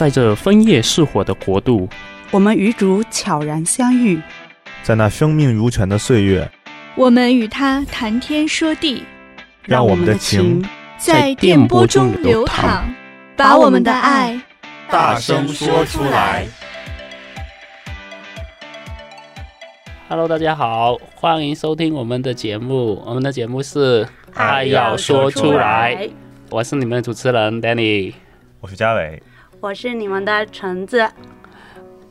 在这枫叶似火的国度，我们与主悄然相遇，在那生命如泉的岁月，我们与他谈天说地，让我们的情在电波中流淌，把我们的爱大声说出来。Hello，大家好，欢迎收听我们的节目。我们的节目是《爱要说出来》，我是你们的主持人 Danny，我是嘉伟，我是你们的橙子。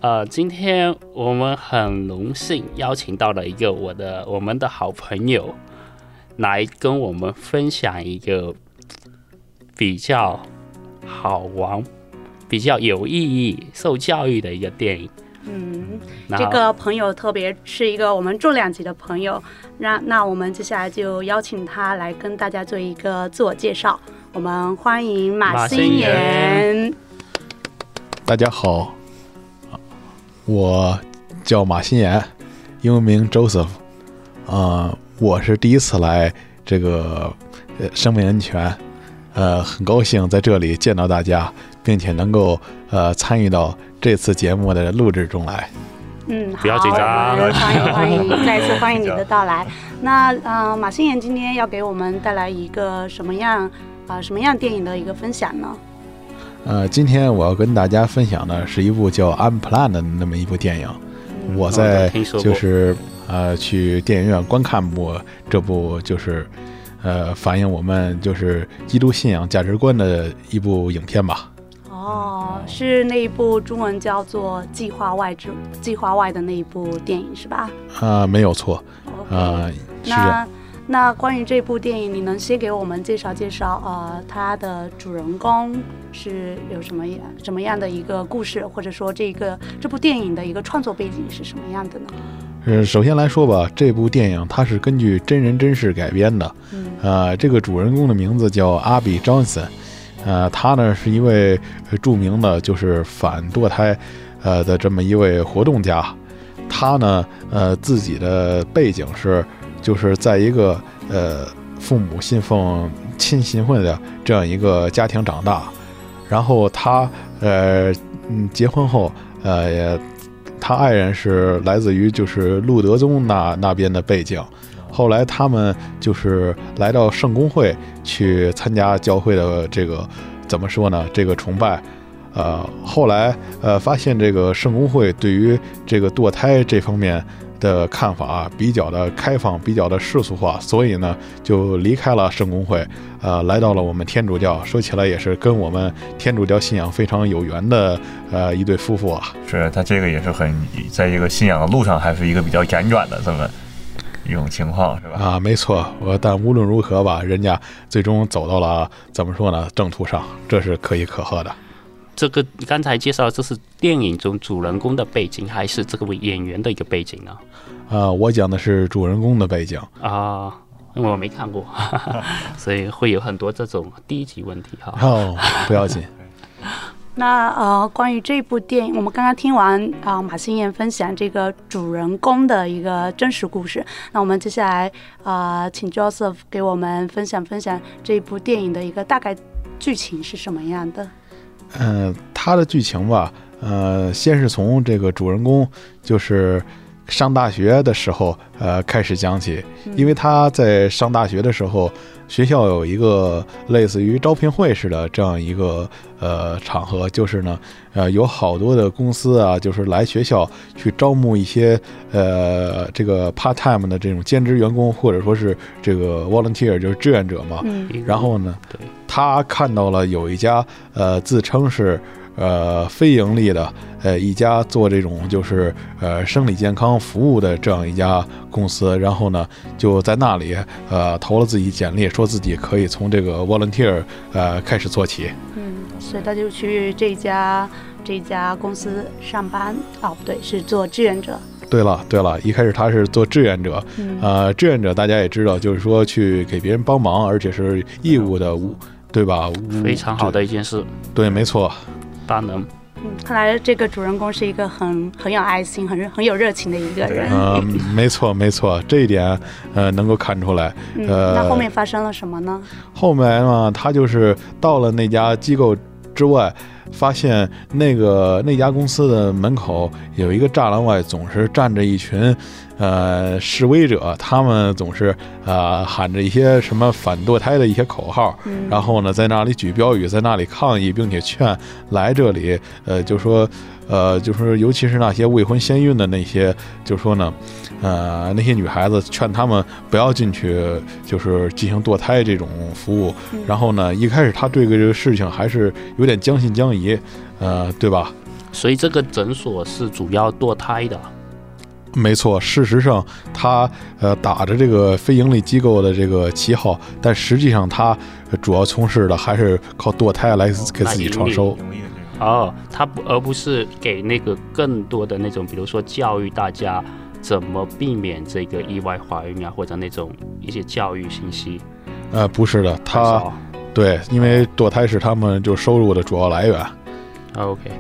呃，今天我们很荣幸邀请到了一个我的我们的好朋友，来跟我们分享一个比较好玩、比较有意义、受教育的一个电影。嗯，这个朋友特别是一个我们重量级的朋友，那那我们接下来就邀请他来跟大家做一个自我介绍。我们欢迎马新言。大家好，我叫马新言，英文名 Joseph。啊、呃，我是第一次来这个呃生命安全，呃，很高兴在这里见到大家，并且能够呃参与到。这次节目的录制中来，嗯，好，不要紧张，欢迎欢迎，再次欢迎你的到来。那呃，马新言今天要给我们带来一个什么样啊、呃、什么样电影的一个分享呢？呃，今天我要跟大家分享的是一部叫《Unplanned》的那么一部电影。嗯、我在就是呃去电影院观看过这部就是呃反映我们就是基督信仰价值观的一部影片吧。哦，是那一部中文叫做《计划外之计划外》的那一部电影是吧？啊、呃，没有错。啊、那那关于这部电影，你能先给我们介绍介绍？呃，它的主人公是有什么样什么样的一个故事，或者说这个这部电影的一个创作背景是什么样的呢？呃，首先来说吧，这部电影它是根据真人真事改编的。嗯，呃，这个主人公的名字叫阿比·约翰逊。呃，他呢是一位著名的，就是反堕胎，呃的这么一位活动家。他呢，呃，自己的背景是，就是在一个呃父母信奉亲信会的这样一个家庭长大。然后他呃嗯结婚后，呃也，他爱人是来自于就是路德宗那那边的背景。后来他们就是来到圣公会去参加教会的这个怎么说呢？这个崇拜，呃，后来呃发现这个圣公会对于这个堕胎这方面的看法啊比较的开放，比较的世俗化，所以呢就离开了圣公会，呃，来到了我们天主教。说起来也是跟我们天主教信仰非常有缘的呃一对夫妇啊。是他这个也是很在这个信仰的路上还是一个比较辗转的这么。一种情况是吧？啊，没错。我但无论如何吧，人家最终走到了怎么说呢？正途上，这是可喜可贺的。这个刚才介绍，这是电影中主人公的背景，还是这个演员的一个背景呢？啊，我讲的是主人公的背景啊，因为我没看过，所以会有很多这种低级问题哈。哦，不要紧。那呃，关于这部电影，我们刚刚听完啊、呃、马新燕分享这个主人公的一个真实故事。那我们接下来啊、呃，请 Joseph 给我们分享分享这部电影的一个大概剧情是什么样的？嗯、呃，它的剧情吧，呃，先是从这个主人公就是。上大学的时候，呃，开始讲起，因为他在上大学的时候，学校有一个类似于招聘会似的这样一个呃场合，就是呢，呃，有好多的公司啊，就是来学校去招募一些呃这个 part time 的这种兼职员工，或者说是这个 volunteer 就是志愿者嘛。嗯。然后呢，他看到了有一家呃自称是。呃，非盈利的，呃，一家做这种就是呃生理健康服务的这样一家公司，然后呢，就在那里呃投了自己简历，说自己可以从这个 volunteer 呃开始做起。嗯，所以他就去这家这家公司上班。哦，不对，是做志愿者。对了，对了，一开始他是做志愿者。嗯。呃，志愿者大家也知道，就是说去给别人帮忙，而且是义务的，对吧？非常好的一件事。对，没错。大能，嗯，看来这个主人公是一个很很有爱心、很很有热情的一个人。嗯、呃，没错没错，这一点呃能够看出来。呃，嗯、那后面发生了什么呢？后面嘛，他就是到了那家机构之外，发现那个那家公司的门口有一个栅栏外总是站着一群。呃，示威者他们总是呃喊着一些什么反堕胎的一些口号，嗯、然后呢，在那里举标语，在那里抗议，并且劝来这里，呃，就说，呃，就说，尤其是那些未婚先孕的那些，就说呢，呃，那些女孩子劝他们不要进去，就是进行堕胎这种服务。嗯、然后呢，一开始他对这个事情还是有点将信将疑，呃，对吧？所以这个诊所是主要堕胎的。没错，事实上他呃打着这个非盈利机构的这个旗号，但实际上他主要从事的还是靠堕胎来给自己创收。哦，他不而不是给那个更多的那种，比如说教育大家怎么避免这个意外怀孕啊，或者那种一些教育信息。呃，不是的，他对，因为堕胎是他们就收入的主要来源。OK。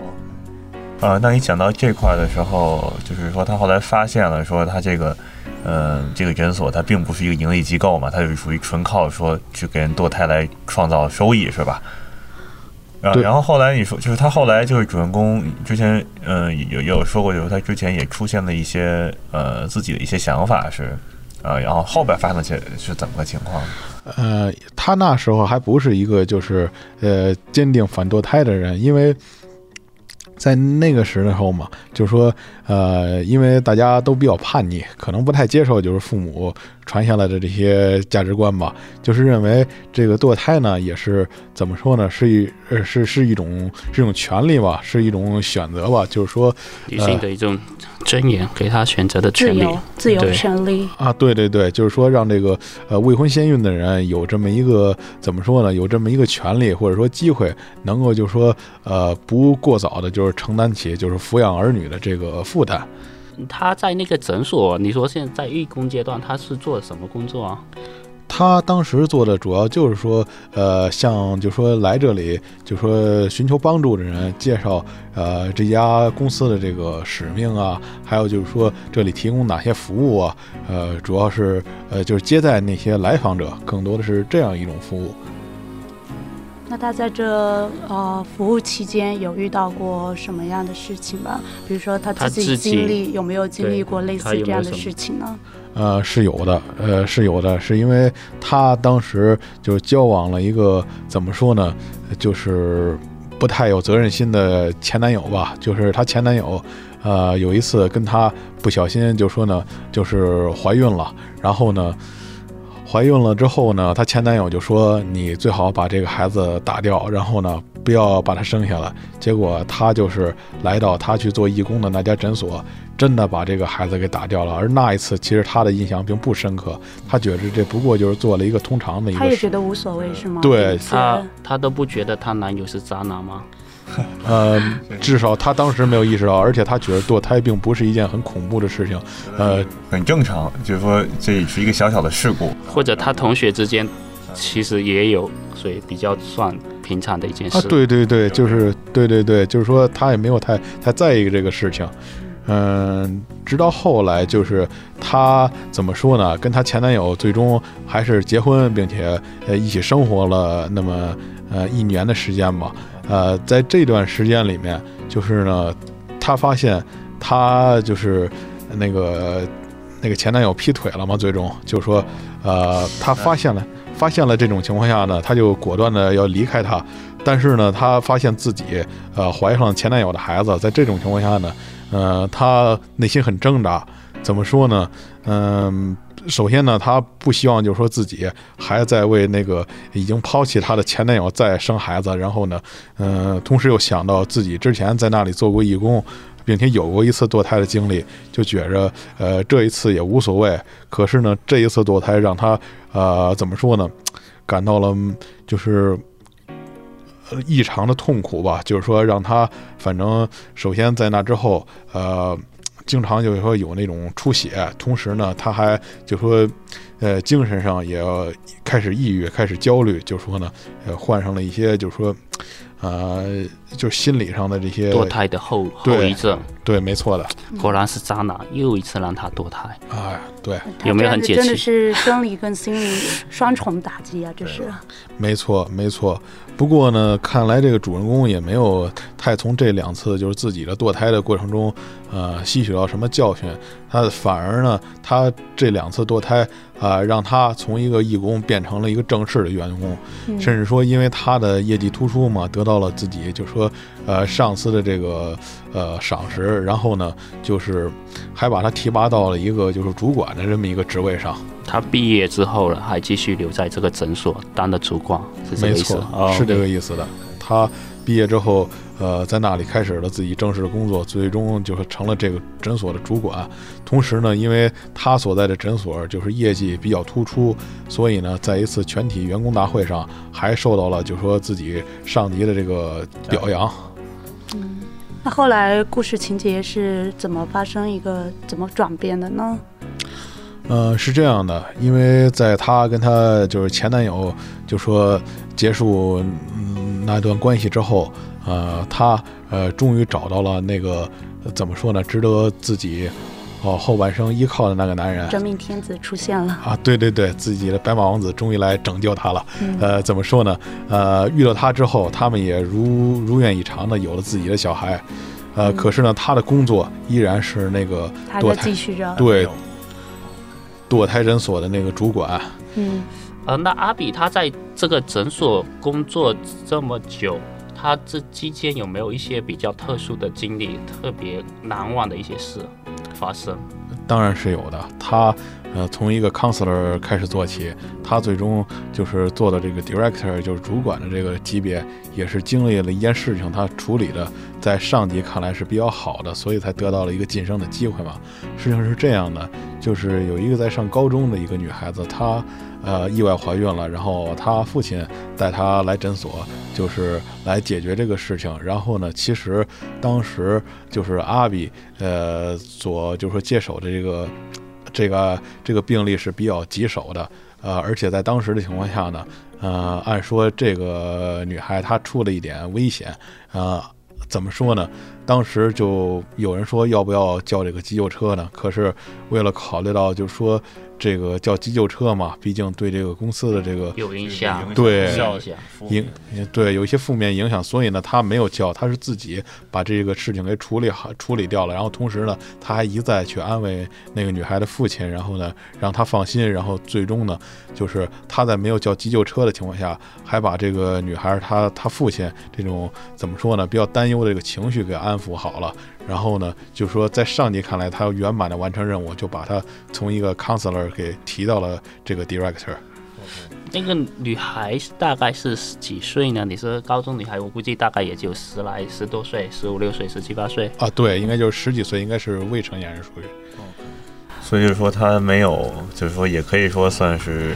呃，那你讲到这块的时候，就是说他后来发现了，说他这个，呃，这个诊所它并不是一个盈利机构嘛，它就是属于纯靠说去给人堕胎来创造收益，是吧？啊，然后后来你说，就是他后来就是主人公之前，嗯、呃，有有说过，就是他之前也出现了一些呃自己的一些想法是，呃，然后后边发生的是是怎么个情况？呃，他那时候还不是一个就是呃坚定反堕胎的人，因为。在那个时候嘛，就是说，呃，因为大家都比较叛逆，可能不太接受，就是父母传下来的这些价值观吧，就是认为这个堕胎呢，也是怎么说呢，是一呃是是一种是一种权利吧，是一种选择吧，就是说女性的一种尊严，呃、给他选择的权利，自由，自由权利啊，对对对，就是说让这个呃未婚先孕的人有这么一个怎么说呢，有这么一个权利或者说机会，能够就是说呃不过早的，就是。承担起就是抚养儿女的这个负担。他在那个诊所，你说现在在义工阶段，他是做什么工作啊？他当时做的主要就是说，呃，向就说来这里就说寻求帮助的人，介绍呃这家公司的这个使命啊，还有就是说这里提供哪些服务啊，呃，主要是呃就是接待那些来访者，更多的是这样一种服务。那他在这呃服务期间有遇到过什么样的事情吗？比如说他自己经历有没有经历过类似这样的事情呢？呃，是有的，呃，是有的，是因为他当时就交往了一个怎么说呢，就是不太有责任心的前男友吧。就是他前男友，呃，有一次跟他不小心就说呢，就是怀孕了，然后呢。怀孕了之后呢，她前男友就说：“你最好把这个孩子打掉，然后呢，不要把他生下来。”结果她就是来到她去做义工的那家诊所，真的把这个孩子给打掉了。而那一次，其实她的印象并不深刻，她觉得这不过就是做了一个通常的一个。她也觉得无所谓，是吗？对，她她都不觉得她男友是渣男吗？呃，至少他当时没有意识到，而且他觉得堕胎并不是一件很恐怖的事情，呃，很正常，就是说这是一个小小的事故，或者他同学之间其实也有，所以比较算平常的一件事。啊，对对对，就是对对对，就是说他也没有太太在意这个事情，嗯、呃，直到后来就是她怎么说呢？跟她前男友最终还是结婚，并且呃一起生活了那么呃一年的时间吧。呃，在这段时间里面，就是呢，她发现她就是那个那个前男友劈腿了嘛，最终就说，呃，她发现了发现了这种情况下呢，她就果断的要离开他，但是呢，她发现自己呃怀上前男友的孩子，在这种情况下呢，呃，她内心很挣扎，怎么说呢？嗯、首先呢，她不希望就是说自己还在为那个已经抛弃她的前男友再生孩子，然后呢，嗯、同时又想到自己之前在那里做过义工，并且有过一次堕胎的经历，就觉着呃这一次也无所谓。可是呢，这一次堕胎让她呃怎么说呢，感到了就是异常的痛苦吧，就是说让她反正首先在那之后呃。经常就是说有那种出血，同时呢，他还就说，呃，精神上也要开始抑郁，开始焦虑，就说呢，呃，患上了一些，就是说，啊，就是心理上的这些堕胎的后后遗症。对，没错的。果然是渣男，又一次让他堕胎。哎，对，有没有很解气？真的是生理跟心理双重打击啊！这是。没错，没错。不过呢，看来这个主人公也没有太从这两次就是自己的堕胎的过程中，呃，吸取到什么教训。他反而呢，他这两次堕胎啊、呃，让他从一个义工变成了一个正式的员工，嗯、甚至说因为他的业绩突出嘛，得到了自己就是说呃上司的这个呃赏识，然后呢，就是还把他提拔到了一个就是主管的这么一个职位上。他毕业之后了，还继续留在这个诊所当的主管，是这个意思？没错，哦、是这个意思的。他毕业之后，呃，在那里开始了自己正式的工作，最终就是成了这个诊所的主管。同时呢，因为他所在的诊所就是业绩比较突出，所以呢，在一次全体员工大会上，还受到了就说自己上级的这个表扬。嗯，那后来故事情节是怎么发生一个怎么转变的呢？呃，是这样的，因为在他跟他就是前男友就说结束嗯那段关系之后，呃，他呃终于找到了那个怎么说呢，值得自己哦后半生依靠的那个男人。真命天子出现了啊！对对对，自己的白马王子终于来拯救他了。嗯、呃，怎么说呢？呃，遇到他之后，他们也如如愿以偿的有了自己的小孩。呃，嗯、可是呢，他的工作依然是那个堕胎继续着。对。堕胎诊所的那个主管，嗯，呃，那阿比他在这个诊所工作这么久，他这期间有没有一些比较特殊的经历，特别难忘的一些事发生？当然是有的。他呃，从一个 counselor 开始做起，他最终就是做的这个 director，就是主管的这个级别，也是经历了一件事情，他处理的在上级看来是比较好的，所以才得到了一个晋升的机会嘛。事情是这样的，就是有一个在上高中的一个女孩子，她呃意外怀孕了，然后她父亲带她来诊所，就是来解决这个事情。然后呢，其实当时就是阿比呃所就是说接手的这个。这个这个病例是比较棘手的，呃，而且在当时的情况下呢，呃，按说这个女孩她出了一点危险，呃，怎么说呢？当时就有人说要不要叫这个急救车呢？可是为了考虑到，就是说。这个叫急救车嘛，毕竟对这个公司的这个有影响，对影对有一些负面影响，所以呢，他没有叫，他是自己把这个事情给处理好、处理掉了。然后同时呢，他还一再去安慰那个女孩的父亲，然后呢，让他放心。然后最终呢，就是他在没有叫急救车的情况下，还把这个女孩她她父亲这种怎么说呢，比较担忧的这个情绪给安抚好了。然后呢，就是说，在上级看来，他要圆满的完成任务，就把他从一个 counselor 给提到了这个 director。那个女孩大概是几岁呢？你是高中女孩，我估计大概也就十来十多岁，十五六岁，十七八岁。啊，对，应该就是十几岁，应该是未成年人属于。所以就是说，他没有，就是说，也可以说算是。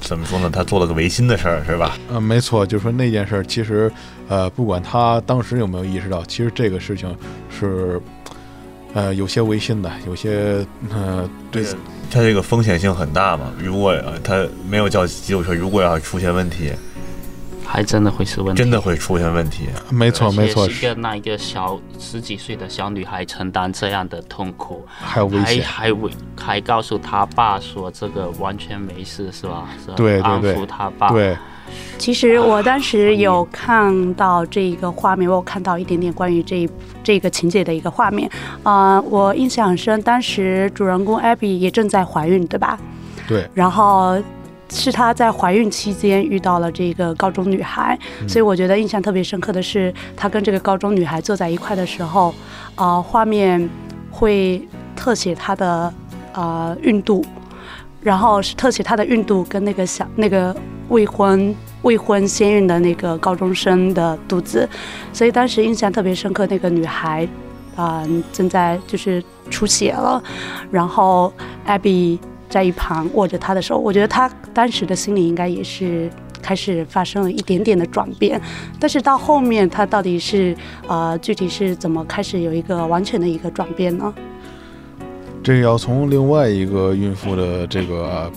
怎么说呢？他做了个违心的事儿，是吧？嗯，没错，就是说那件事儿，其实，呃，不管他当时有没有意识到，其实这个事情是，呃，有些违心的，有些，呃，对，他这个风险性很大嘛。如果呃他没有叫急救车，如果要出现问题。还真的会是问题，真的会出现问题。没错，没错，是一个那一个小十几岁的小女孩承担这样的痛苦，还有危险，还还还告诉他爸说这个完全没事，是吧？是吧？对对对，安抚他爸。对，其实我当时有看到这一个画面，我有看到一点点关于这这个情节的一个画面啊、呃，我印象很深。当时主人公 Abby 也正在怀孕，对吧？对，然后。是她在怀孕期间遇到了这个高中女孩，嗯、所以我觉得印象特别深刻的是，她跟这个高中女孩坐在一块的时候，啊、呃，画面会特写她的呃孕肚，然后是特写她的孕肚跟那个小那个未婚未婚先孕的那个高中生的肚子，所以当时印象特别深刻。那个女孩啊、呃，正在就是出血了，然后 Abby。在一旁握着他的手，我觉得他当时的心里应该也是开始发生了一点点的转变，但是到后面他到底是呃具体是怎么开始有一个完全的一个转变呢？这要从另外一个孕妇的这个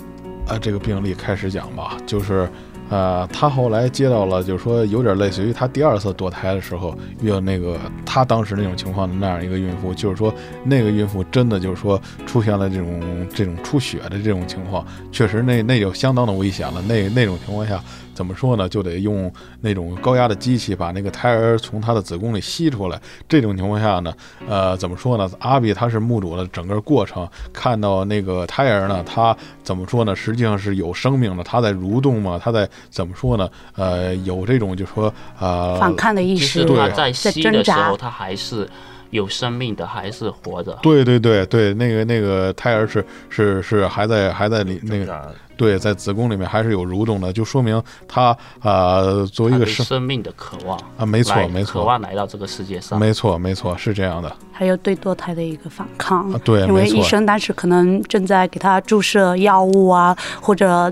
啊这个病例开始讲吧，就是。呃，他后来接到了，就是说有点类似于他第二次堕胎的时候遇到那个他当时那种情况的那样一个孕妇，就是说那个孕妇真的就是说出现了这种这种出血的这种情况，确实那那就相当的危险了。那那种情况下，怎么说呢？就得用那种高压的机器把那个胎儿从他的子宫里吸出来。这种情况下呢，呃，怎么说呢？阿比他是目睹了整个过程，看到那个胎儿呢，他怎么说呢？实际上是有生命的，他在蠕动嘛，他在怎么说呢？呃，有这种就是说呃反抗的意识，对他在吸的时候，他还是。有生命的还是活着？对对对对，那个那个胎儿是是是还在还在里那个对，在子宫里面还是有蠕动的，就说明他啊、呃、作为一个生生命的渴望啊，没错没错，渴望来到这个世界上，没错没错是这样的。还有对堕胎的一个反抗，啊、对，因为医生当时可能正在给他注射药物啊，或者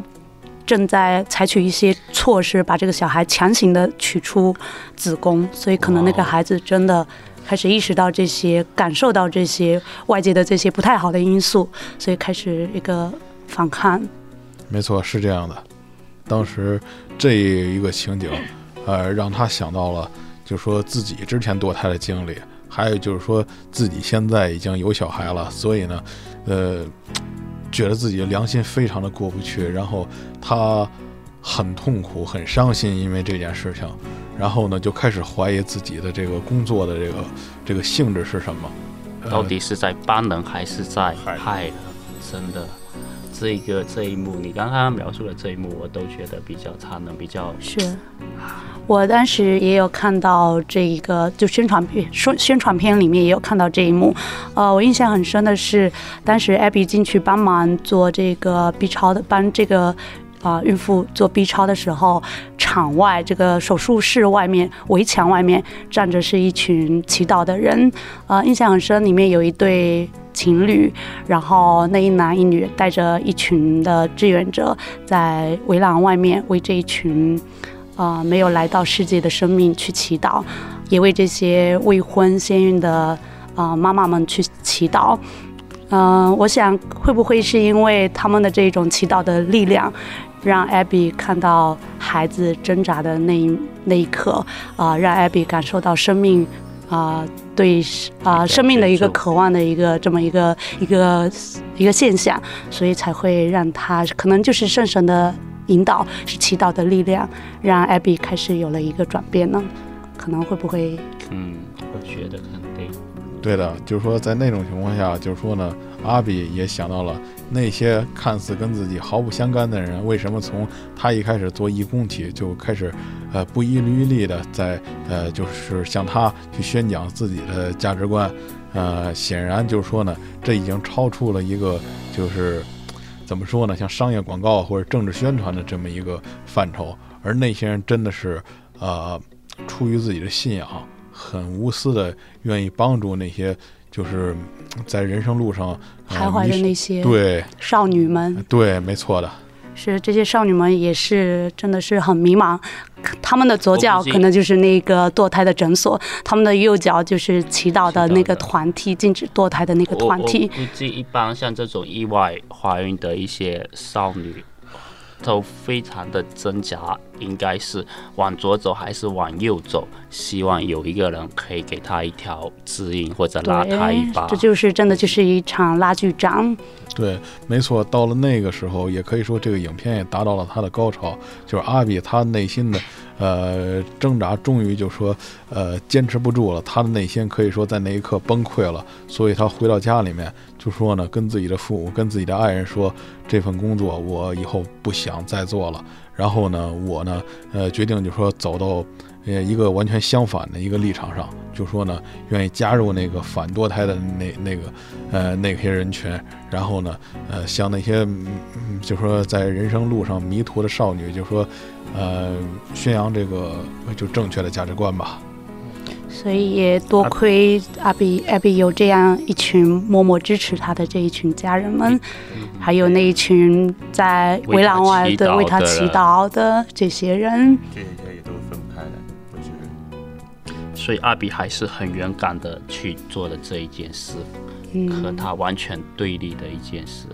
正在采取一些措施，把这个小孩强行的取出子宫，所以可能那个孩子真的。开始意识到这些，感受到这些外界的这些不太好的因素，所以开始一个反抗。没错，是这样的。当时这一个情景，呃，让他想到了，就说自己之前堕胎的经历，还有就是说自己现在已经有小孩了，所以呢，呃，觉得自己良心非常的过不去，然后他很痛苦、很伤心，因为这件事情。然后呢，就开始怀疑自己的这个工作的这个这个性质是什么，到底是在帮人还是在害人？真的，这一个这一幕，你刚刚描述的这一幕，我都觉得比较残忍，比较是。我当时也有看到这一个，就宣传片宣宣传片里面也有看到这一幕。呃，我印象很深的是，当时 Abby 进去帮忙做这个 B 超的，帮这个。啊、呃，孕妇做 B 超的时候，场外这个手术室外面围墙外面站着是一群祈祷的人。呃，印象很深，里面有一对情侣，然后那一男一女带着一群的志愿者在围栏外面为这一群啊、没有来到世界的生命去祈祷，也为这些未婚先孕的啊、妈妈们去祈祷。嗯、我想会不会是因为他们的这种祈祷的力量？让 Abby 看到孩子挣扎的那一那一刻，啊、让 Abby 感受到生命，啊、呃，对，啊、呃，生命的一个渴望的一个这么一个一个一个现象，所以才会让他可能就是圣神的引导，是祈祷的力量，让 Abby 开始有了一个转变呢？可能会不会？嗯，我觉得肯定。对的，就是说在那种情况下，就是说呢。阿比也想到了那些看似跟自己毫不相干的人，为什么从他一开始做义工起就开始，呃，不遗余力的在呃，就是向他去宣讲自己的价值观，呃，显然就是说呢，这已经超出了一个就是怎么说呢，像商业广告或者政治宣传的这么一个范畴，而那些人真的是呃，出于自己的信仰，很无私的愿意帮助那些。就是在人生路上徘徊的那些对。少女们，对，没错的，是这些少女们也是真的是很迷茫，他们的左脚可能就是那个堕胎的诊所，他们的右脚就是祈祷的那个团体，禁止堕胎的那个团体。估计一般像这种意外怀孕的一些少女。都非常的挣扎，应该是往左走还是往右走？希望有一个人可以给他一条指引，或者拉他一把。这就是真的，就是一场拉锯战。对，没错。到了那个时候，也可以说这个影片也达到了它的高潮，就是阿比他内心的呃挣扎，终于就说呃坚持不住了，他的内心可以说在那一刻崩溃了，所以他回到家里面就说呢，跟自己的父母、跟自己的爱人说，这份工作我以后不想再做了。然后呢，我呢，呃，决定就说走到。呃，一个完全相反的一个立场上，就说呢，愿意加入那个反堕胎的那那个，呃，那些人群，然后呢，呃，向那些，嗯，就说在人生路上迷途的少女，就说，呃，宣扬这个就正确的价值观吧。所以也多亏阿比阿比有这样一群默默支持他的这一群家人们，还有那一群在围栏外的为他祈祷的这些人。所以阿比还是很勇敢的去做了这一件事，和他完全对立的一件事。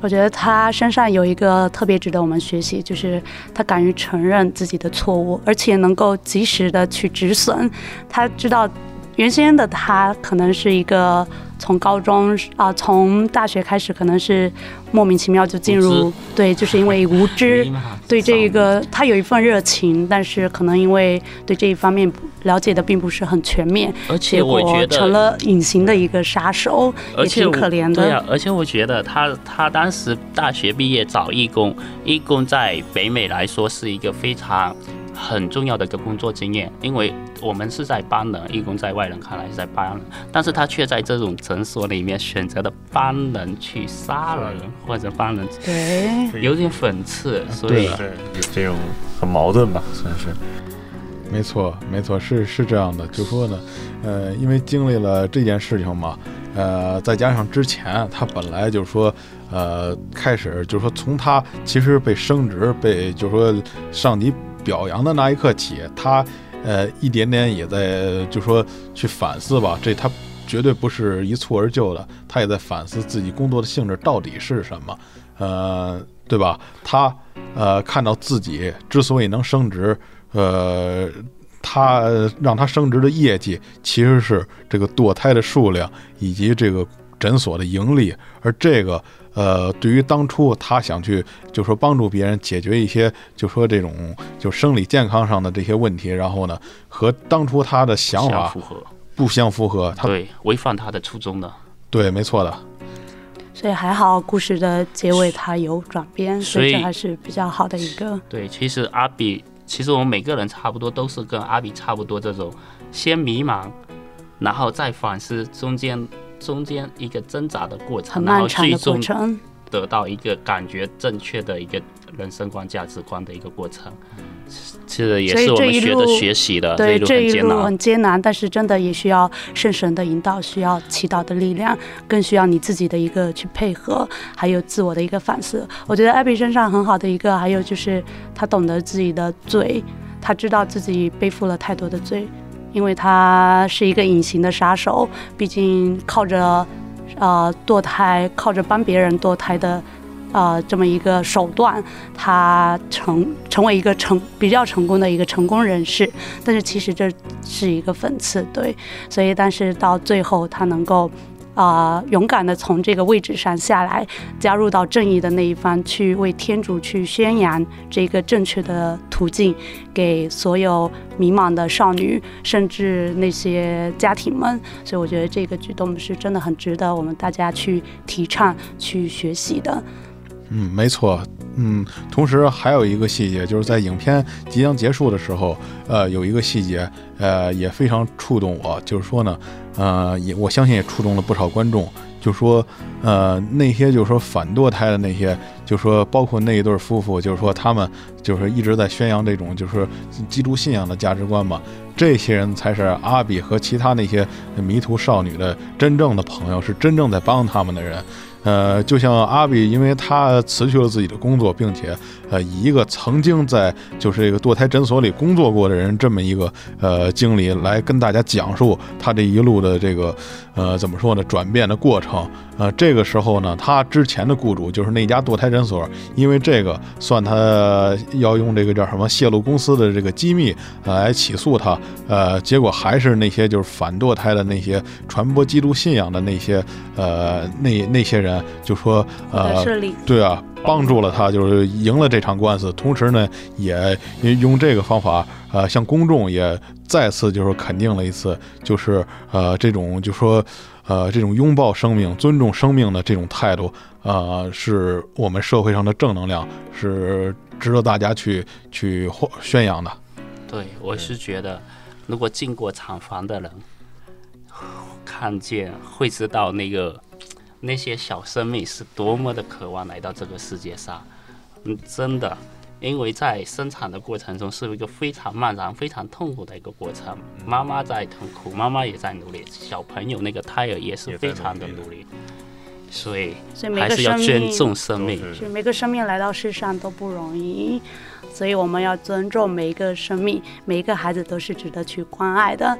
我觉得他身上有一个特别值得我们学习，就是他敢于承认自己的错误，而且能够及时的去止损。他知道原先的他可能是一个从高中啊，从大学开始，可能是莫名其妙就进入，对，就是因为无知，对这一个他有一份热情，但是可能因为对这一方面了解的并不是很全面，而且我觉得成了隐形的一个杀手，也挺可怜的。对啊，而且我觉得他他当时大学毕业找义工，义工在北美来说是一个非常。很重要的一个工作经验，因为我们是在帮人，义工在外人看来是在帮人，但是他却在这种诊所里面选择了帮人去杀人，或者帮人，对，有点讽刺，所以对，有这种很矛盾吧，算是。没错，没错，是是这样的，就说呢，呃，因为经历了这件事情嘛，呃，再加上之前他本来就是说，呃，开始就是说从他其实被升职，被就是说上级。表扬的那一刻起，他呃一点点也在就说去反思吧，这他绝对不是一蹴而就的，他也在反思自己工作的性质到底是什么，呃，对吧？他呃看到自己之所以能升职，呃，他让他升职的业绩其实是这个堕胎的数量以及这个诊所的盈利，而这个。呃，对于当初他想去，就说帮助别人解决一些，就说这种就生理健康上的这些问题，然后呢，和当初他的想法不相符合，不相符合，他对违反他的初衷的，对，没错的。所以还好，故事的结尾他有转变，所以这还是比较好的一个。对，其实阿比，其实我们每个人差不多都是跟阿比差不多这种，先迷茫，然后再反思，中间。中间一个挣扎的过程，很漫长的过程，然后最终得到一个感觉正确的一个人生观、价值观的一个过程，其实也是我们学的学习的。对，这一路很艰难，但是真的也需要圣神的引导，需要祈祷的力量，更需要你自己的一个去配合，还有自我的一个反思。我觉得 Abby 身上很好的一个，还有就是他懂得自己的罪，他知道自己背负了太多的罪。因为他是一个隐形的杀手，毕竟靠着，呃，堕胎，靠着帮别人堕胎的，呃，这么一个手段，他成成为一个成比较成功的一个成功人士。但是其实这是一个讽刺，对，所以但是到最后他能够。啊、勇敢的从这个位置上下来，加入到正义的那一方，去为天主去宣扬这个正确的途径，给所有迷茫的少女，甚至那些家庭们。所以我觉得这个举动是真的很值得我们大家去提倡、去学习的。嗯，没错。嗯，同时还有一个细节，就是在影片即将结束的时候，呃，有一个细节，呃，也非常触动我，就是说呢，呃，也我相信也触动了不少观众，就说，呃，那些就是说反堕胎的那些，就说包括那一对夫妇，就是说他们就是一直在宣扬这种就是基督信仰的价值观嘛，这些人才是阿比和其他那些迷途少女的真正的朋友，是真正在帮他们的人。呃，就像阿比，因为他辞去了自己的工作，并且呃，以一个曾经在就是这个堕胎诊所里工作过的人这么一个呃经历来跟大家讲述他这一路的这个呃怎么说呢，转变的过程。呃，这个时候呢，他之前的雇主就是那家堕胎诊所，因为这个算他要用这个叫什么泄露公司的这个机密来起诉他，呃，结果还是那些就是反堕胎的那些传播基督信仰的那些呃那那些人就说呃对啊，帮助了他，就是赢了这场官司，同时呢也用这个方法呃向公众也再次就是肯定了一次，就是呃这种就说。呃，这种拥抱生命、尊重生命的这种态度，呃，是我们社会上的正能量，是值得大家去去宣扬的。对，我是觉得，如果进过厂房的人看见，会知道那个那些小生命是多么的渴望来到这个世界上。嗯，真的。因为在生产的过程中是一个非常漫长、非常痛苦的一个过程，妈妈在痛苦，妈妈也在努力，小朋友那个胎儿也是非常的努力，所以还是要尊重生命。所以每个生命来到世上都不容易，所以我们要尊重每一个生命，每一个孩子都是值得去关爱的。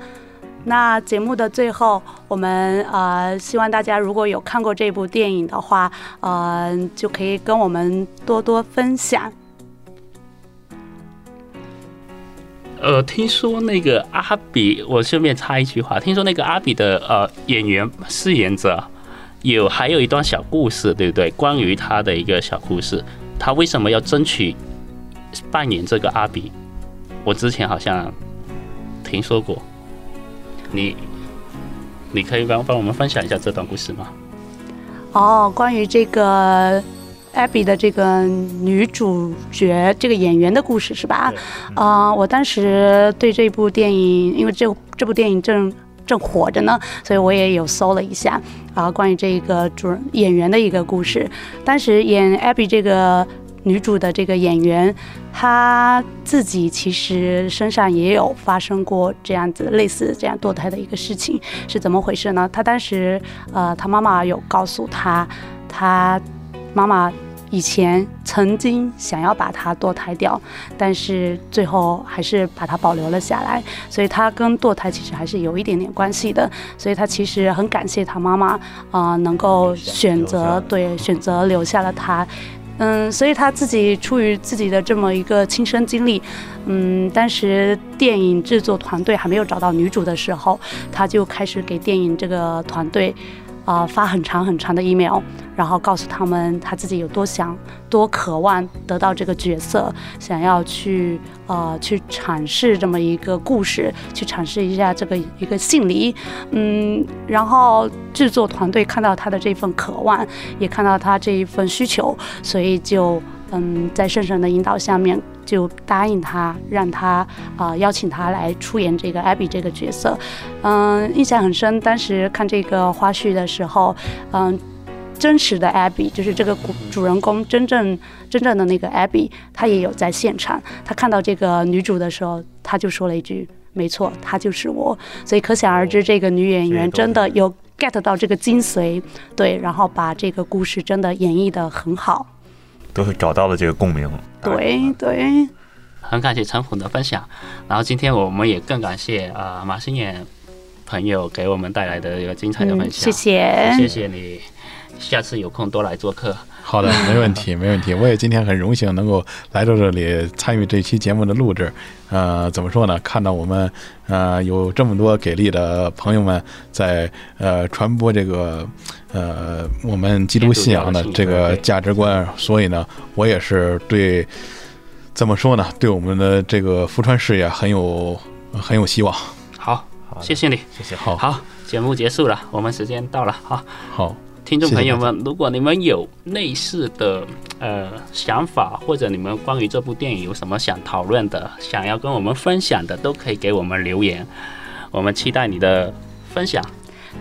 那节目的最后，我们呃希望大家如果有看过这部电影的话，呃就可以跟我们多多分享。呃，听说那个阿比，我顺便插一句话，听说那个阿比的呃演员饰演者有还有一段小故事，对不对？关于他的一个小故事，他为什么要争取扮演这个阿比？我之前好像听说过，你你可以帮帮我们分享一下这段故事吗？哦，关于这个。Abby 的这个女主角，这个演员的故事是吧？啊、呃，我当时对这部电影，因为这这部电影正正火着呢，所以我也有搜了一下啊、呃，关于这个主人演员的一个故事。当时演 Abby 这个女主的这个演员，她自己其实身上也有发生过这样子类似这样堕胎的一个事情，是怎么回事呢？她当时呃，她妈妈有告诉她，她妈妈。以前曾经想要把它堕胎掉，但是最后还是把它保留了下来，所以它跟堕胎其实还是有一点点关系的。所以他其实很感谢他妈妈啊、呃，能够选择对选择留下了他。嗯，所以他自己出于自己的这么一个亲身经历，嗯，当时电影制作团队还没有找到女主的时候，他就开始给电影这个团队。啊、发很长很长的 email，然后告诉他们他自己有多想、多渴望得到这个角色，想要去呃去阐释这么一个故事，去阐释一下这个一个信理。嗯，然后制作团队看到他的这份渴望，也看到他这一份需求，所以就嗯在圣神的引导下面。就答应他，让他啊、呃、邀请他来出演这个 Abby 这个角色，嗯，印象很深。当时看这个花絮的时候，嗯，真实的 Abby 就是这个主人公真正真正的那个 Abby，他也有在现场。他看到这个女主的时候，他就说了一句：“没错，她就是我。”所以可想而知，这个女演员真的有 get 到这个精髓，对，然后把这个故事真的演绎的很好。都是找到了这个共鸣，对对，很感谢陈虎的分享，然后今天我们也更感谢啊、呃、马新远朋友给我们带来的一个精彩的分享，嗯、谢谢，谢谢你，下次有空多来做客。好的，没问题，没问题。我也今天很荣幸能够来到这里参与这期节目的录制。呃，怎么说呢？看到我们呃有这么多给力的朋友们在呃传播这个呃我们基督信仰的这个价值观，所以呢，我也是对怎么说呢？对我们的这个福川事业很有很有希望。好，好，谢谢你，谢谢。好，好，节目结束了，我们时间到了，好，好。听众朋友们，如果你们有类似的呃想法，或者你们关于这部电影有什么想讨论的，想要跟我们分享的，都可以给我们留言，我们期待你的分享。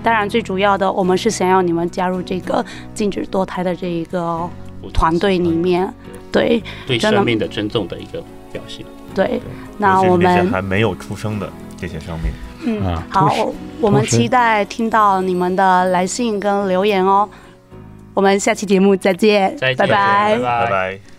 当然，最主要的，我们是想要你们加入这个禁止堕胎的这一个团队里面，对对生命的尊重的一个表现。对，对那我们还没有出生的这些生命。嗯，好，我们期待听到你们的来信跟留言哦。我们下期节目再见，再见，拜拜，拜拜。